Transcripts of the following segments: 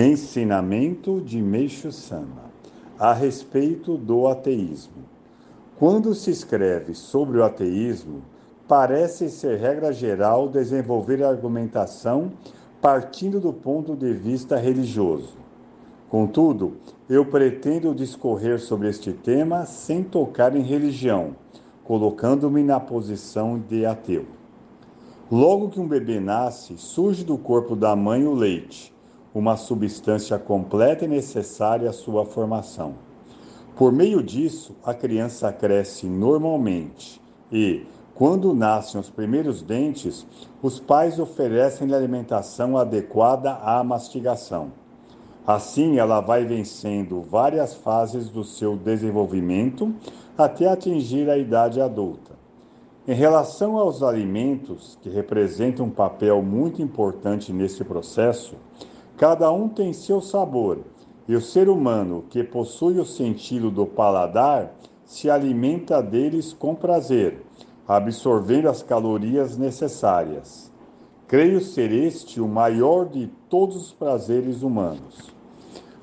Ensinamento de Meixo Sama a respeito do ateísmo. Quando se escreve sobre o ateísmo, parece ser regra geral desenvolver a argumentação partindo do ponto de vista religioso. Contudo, eu pretendo discorrer sobre este tema sem tocar em religião, colocando-me na posição de ateu. Logo que um bebê nasce, surge do corpo da mãe o leite uma substância completa e necessária à sua formação. Por meio disso, a criança cresce normalmente e, quando nascem os primeiros dentes, os pais oferecem-lhe alimentação adequada à mastigação. Assim, ela vai vencendo várias fases do seu desenvolvimento até atingir a idade adulta. Em relação aos alimentos, que representam um papel muito importante nesse processo, Cada um tem seu sabor, e o ser humano que possui o sentido do paladar se alimenta deles com prazer, absorvendo as calorias necessárias. Creio ser este o maior de todos os prazeres humanos.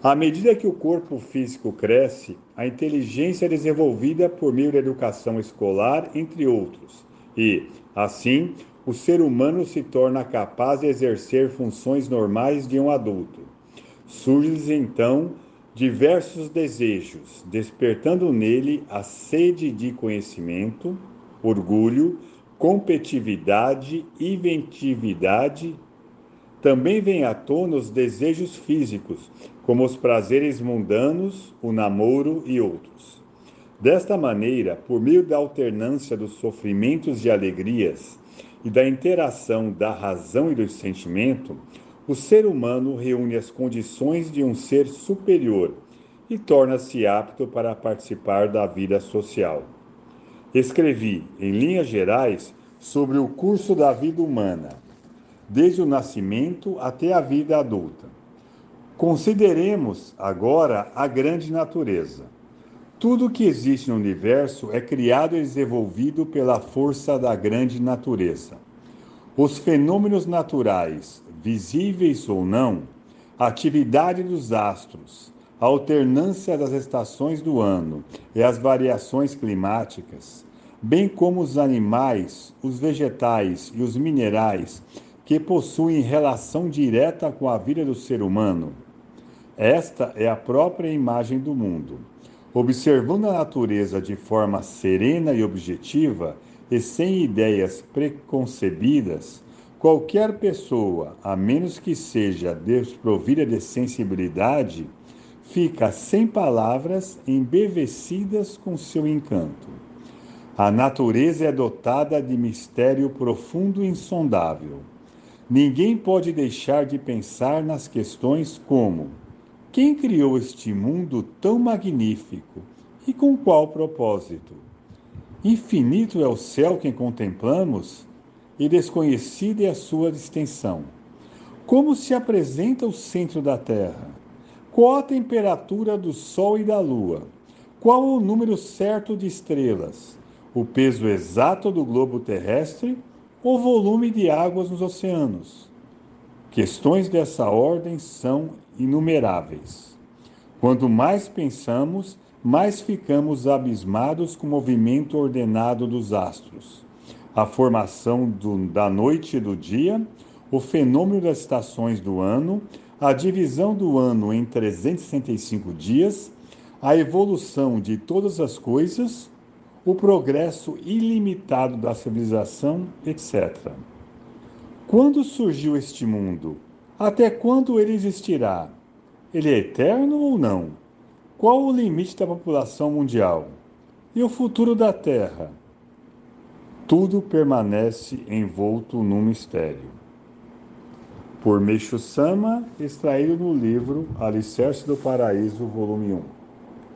À medida que o corpo físico cresce, a inteligência é desenvolvida por meio da educação escolar, entre outros, e, assim, o ser humano se torna capaz de exercer funções normais de um adulto. Surgem então diversos desejos, despertando nele a sede de conhecimento, orgulho, competitividade, inventividade. Também vêm à tona os desejos físicos, como os prazeres mundanos, o namoro e outros. Desta maneira, por meio da alternância dos sofrimentos e alegrias, e da interação da razão e do sentimento, o ser humano reúne as condições de um ser superior e torna-se apto para participar da vida social. Escrevi, em linhas gerais, sobre o curso da vida humana, desde o nascimento até a vida adulta. Consideremos agora a grande natureza. Tudo que existe no universo é criado e desenvolvido pela força da grande natureza. Os fenômenos naturais, visíveis ou não, a atividade dos astros, a alternância das estações do ano e as variações climáticas, bem como os animais, os vegetais e os minerais que possuem relação direta com a vida do ser humano. Esta é a própria imagem do mundo. Observando a natureza de forma serena e objetiva e sem ideias preconcebidas, qualquer pessoa, a menos que seja desprovida de sensibilidade, fica sem palavras, embevecidas com seu encanto. A natureza é dotada de mistério profundo e insondável. Ninguém pode deixar de pensar nas questões como quem criou este mundo tão magnífico e com qual propósito? Infinito é o céu que contemplamos e desconhecida é a sua extensão. Como se apresenta o centro da Terra? Qual a temperatura do Sol e da Lua? Qual o número certo de estrelas? O peso exato do globo terrestre ou volume de águas nos oceanos? Questões dessa ordem são inumeráveis. Quanto mais pensamos, mais ficamos abismados com o movimento ordenado dos astros, a formação do, da noite e do dia, o fenômeno das estações do ano, a divisão do ano em 365 dias, a evolução de todas as coisas, o progresso ilimitado da civilização, etc. Quando surgiu este mundo? Até quando ele existirá? Ele é eterno ou não? Qual o limite da população mundial? E o futuro da Terra? Tudo permanece envolto num mistério. Por Meixo Sama, extraído no livro Alicerce do Paraíso, volume 1.